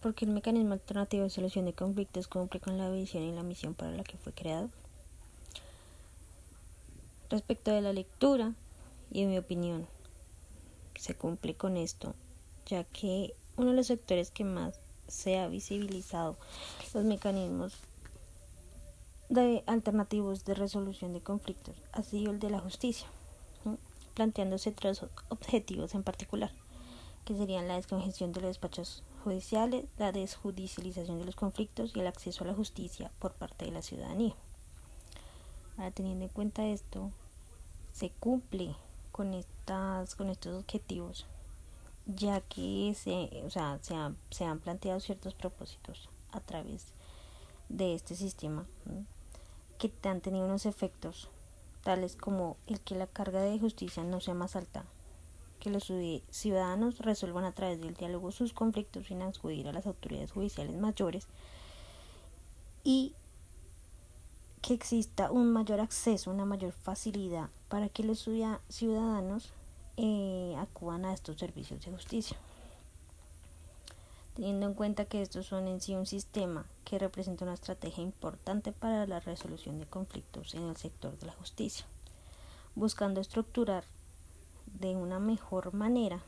porque el mecanismo alternativo de solución de conflictos cumple con la visión y la misión para la que fue creado. Respecto de la lectura y en mi opinión, se cumple con esto, ya que uno de los sectores que más se ha visibilizado los mecanismos de alternativos de resolución de conflictos ha sido el de la justicia, planteándose tres objetivos en particular, que serían la descongestión de los despachos judiciales, la desjudicialización de los conflictos y el acceso a la justicia por parte de la ciudadanía. Ahora, teniendo en cuenta esto, se cumple con, estas, con estos objetivos, ya que se, o sea, se, se han planteado ciertos propósitos a través de este sistema que han tenido unos efectos tales como el que la carga de justicia no sea más alta, que los ciudadanos resuelvan a través del diálogo sus conflictos sin acudir a las autoridades judiciales mayores y que exista un mayor acceso, una mayor facilidad para que los ciudadanos eh, acudan a estos servicios de justicia. Teniendo en cuenta que estos son en sí un sistema que representa una estrategia importante para la resolución de conflictos en el sector de la justicia, buscando estructurar de una mejor manera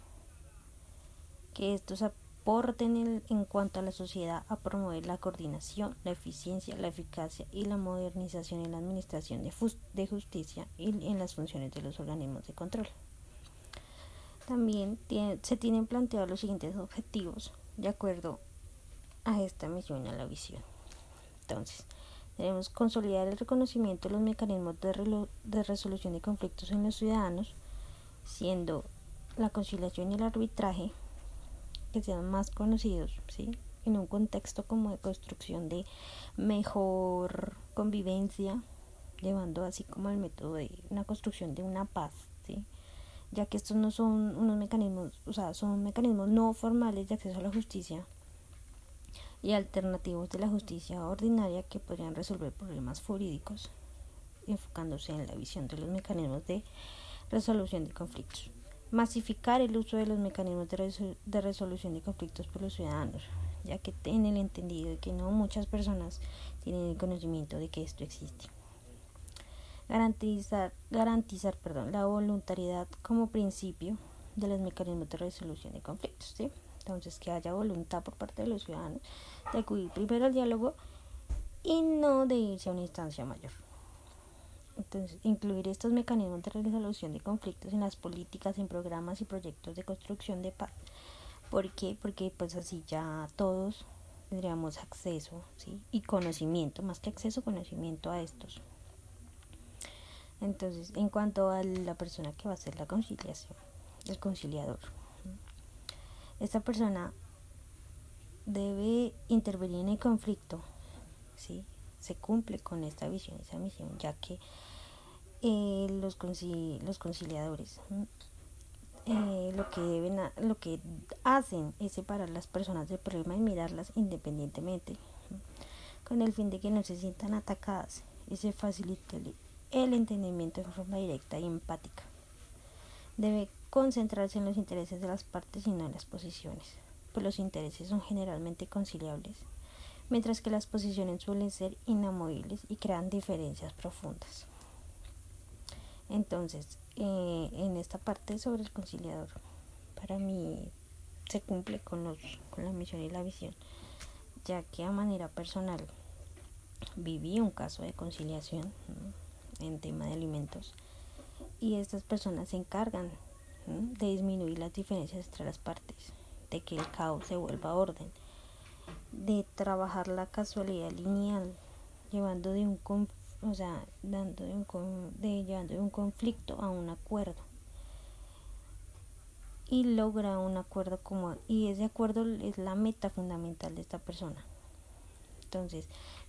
que estos aporten en, cuanto a la sociedad a promover la coordinación, la eficiencia, la eficacia y la modernización en la administración de, justicia y en las funciones de los organismos de control. También se tienen planteados los siguientes objetivos de acuerdo a esta misión y a la visión. Entonces, debemos consolidar el reconocimiento de los mecanismos de resolución de conflictos en los ciudadanos, siendo la conciliación y el arbitraje que sean más conocidos, ¿sí? En un contexto como de construcción de mejor convivencia, llevando así como el método de una construcción de una paz, ¿sí? Ya que estos no son unos mecanismos, o sea, son mecanismos no formales de acceso a la justicia y alternativos de la justicia ordinaria que podrían resolver problemas jurídicos, enfocándose en la visión de los mecanismos de resolución de conflictos masificar el uso de los mecanismos de, resolución de conflictos por los ciudadanos, ya que tienen el entendido de que no muchas personas tienen el conocimiento de que esto existe. Garantizar, garantizar perdón, la voluntariedad como principio de los mecanismos de resolución de conflictos. ¿sí? Entonces, que haya voluntad por parte de los ciudadanos de acudir primero al diálogo y no de irse a una instancia mayor. Entonces, incluir estos mecanismos de resolución de conflictos en las políticas, en programas y proyectos de construcción de paz. ¿Por qué? Porque pues así ya todos tendríamos acceso ¿sí? y conocimiento, más que acceso, conocimiento a estos. Entonces, en cuanto a la persona que va a hacer la conciliación, el conciliador, esta persona debe intervenir en el conflicto, ¿sí? Se cumple con esta visión, esa misión, ya que eh, los, los conciliadores eh, lo que deben lo que hacen es separar las personas del problema y mirarlas independientemente con el fin de que no se sientan atacadas y se facilite el entendimiento de forma directa y empática. Debe concentrarse en los intereses de las partes y no en las posiciones pues los intereses son generalmente conciliables mientras que las posiciones suelen ser inamovibles y crean diferencias profundas. Entonces, eh, en esta parte sobre el conciliador, para mí se cumple con, los, con la misión y la visión, ya que a manera personal viví un caso de conciliación en tema de alimentos y estas personas se encargan de disminuir las diferencias entre las partes, de que el caos se vuelva orden de trabajar la casualidad lineal, llevando de un o sea, dando de un, de, llevando de un conflicto a un acuerdo. Y logra un acuerdo como y ese acuerdo es la meta fundamental de esta persona. Entonces,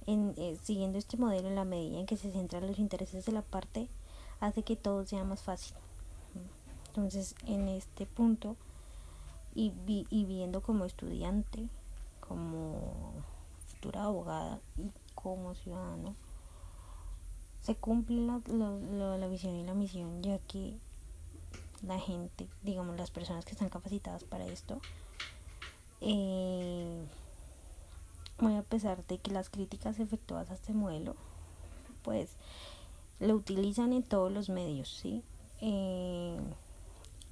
en, eh, siguiendo este modelo, en la medida en que se centran los intereses de la parte, hace que todo sea más fácil. Entonces, en este punto, y, y viendo como estudiante, como futura abogada y como ciudadano, se cumple la, la, visión y la misión, ya que la gente, digamos las personas que están capacitadas para esto, eh, muy a pesar de que las críticas efectuadas a este modelo, pues lo utilizan en todos los medios, ¿sí? Eh,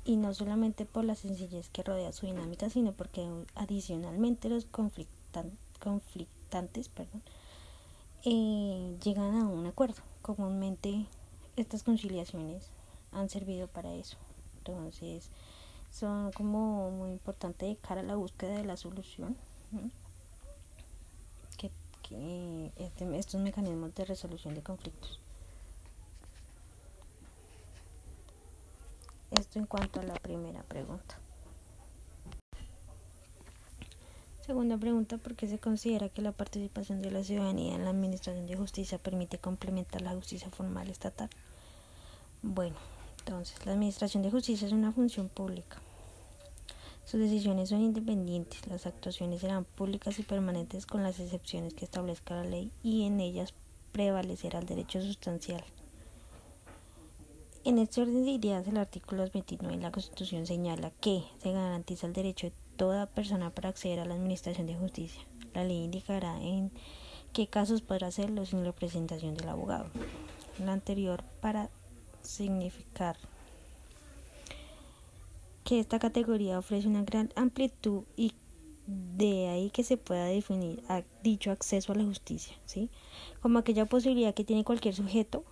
y no solamente por la sencillez que rodea su dinámica, sino porque adicionalmente los conflictan, conflictantes eh, llegan a un acuerdo. Comúnmente estas conciliaciones han servido para eso. Entonces, son como muy importantes de cara a la búsqueda de la solución. Que, que este, estos mecanismos de resolución de conflictos. En cuanto a la primera pregunta. Segunda pregunta, ¿por qué se considera que la participación de la ciudadanía en la Administración de Justicia permite complementar la justicia formal estatal? Bueno, entonces, la Administración de Justicia es una función pública. Sus decisiones son independientes, las actuaciones serán públicas y permanentes con las excepciones que establezca la ley y en ellas prevalecerá el derecho sustancial. En este orden de ideas, el artículo 29 de la Constitución señala que se garantiza el derecho de toda persona para acceder a la Administración de Justicia. La ley indicará en qué casos podrá hacerlo sin representación del abogado. Lo anterior para significar que esta categoría ofrece una gran amplitud y de ahí que se pueda definir dicho acceso a la justicia, ¿sí? Como aquella posibilidad que tiene cualquier sujeto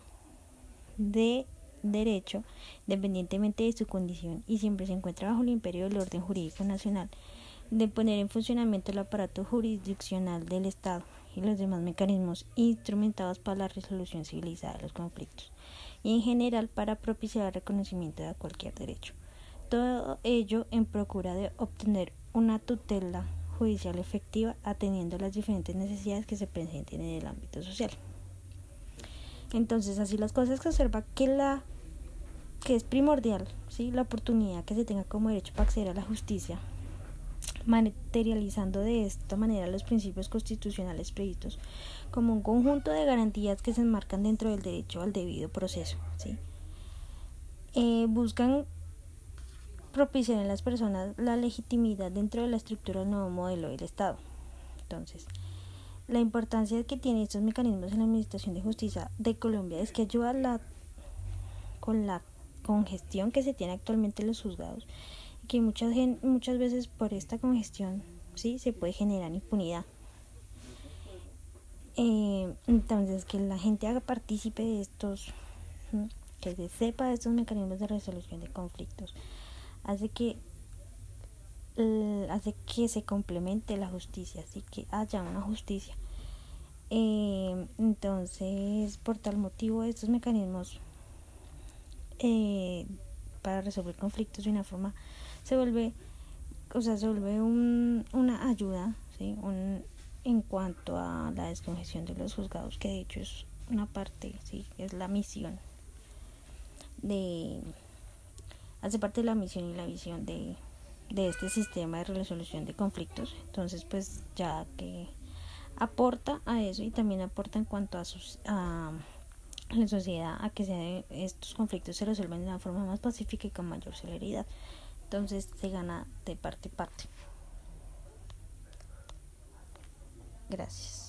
de derecho, independientemente de su condición, y siempre se encuentra bajo el imperio del orden jurídico nacional, de poner en funcionamiento el aparato jurisdiccional del Estado y los demás mecanismos instrumentados para la resolución civilizada de los conflictos, y en general para propiciar el reconocimiento de cualquier derecho. Todo ello en procura de obtener una tutela judicial efectiva atendiendo las diferentes necesidades que se presenten en el ámbito social. Entonces, así las cosas se observa que la que es primordial, ¿sí? la oportunidad que se tenga como derecho para acceder a la justicia, materializando de esta manera los principios constitucionales previstos como un conjunto de garantías que se enmarcan dentro del derecho al debido proceso. ¿sí? Eh, buscan propiciar en las personas la legitimidad dentro de la estructura del nuevo modelo del Estado. Entonces, la importancia que tienen estos mecanismos en la Administración de Justicia de Colombia es que ayuda con la congestión que se tiene actualmente en los juzgados y que muchas, muchas veces por esta congestión sí se puede generar impunidad. Eh, entonces, que la gente haga partícipe de estos, que se sepa de estos mecanismos de resolución de conflictos, hace que hace que se complemente la justicia, así que haya una justicia. Eh, entonces, por tal motivo, estos mecanismos eh, para resolver conflictos de una forma se vuelve, o sea, se vuelve un, una ayuda, ¿sí? Un, en cuanto a la descongestión de los juzgados, que de hecho es una parte, sí, es la misión de hace parte de la misión y la visión de, de este sistema de resolución de conflictos. Entonces, pues ya que aporta a eso y también aporta en cuanto a, sus, a la sociedad a que estos conflictos se resuelvan de una forma más pacífica y con mayor celeridad. Entonces se gana de parte a parte. Gracias.